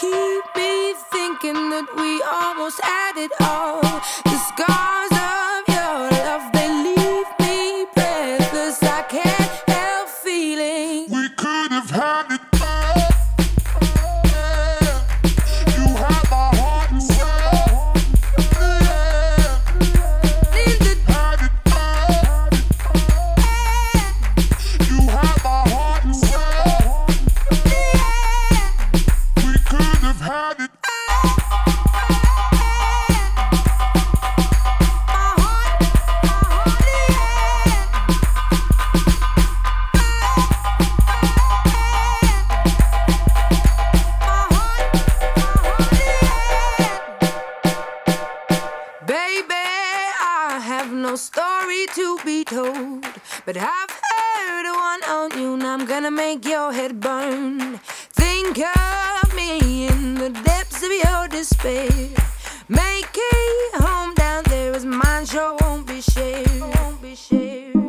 keep me thinking that we almost had it all. This Baby, I have no story to be told, but I've heard one on you, and I'm gonna make your head burn. Think of me in the depths of your despair. Make a home down there, as mine sure won't be shared. Won't be shared.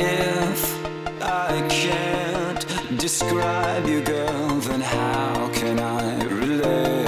If I can't describe you, girl, then how can I relate?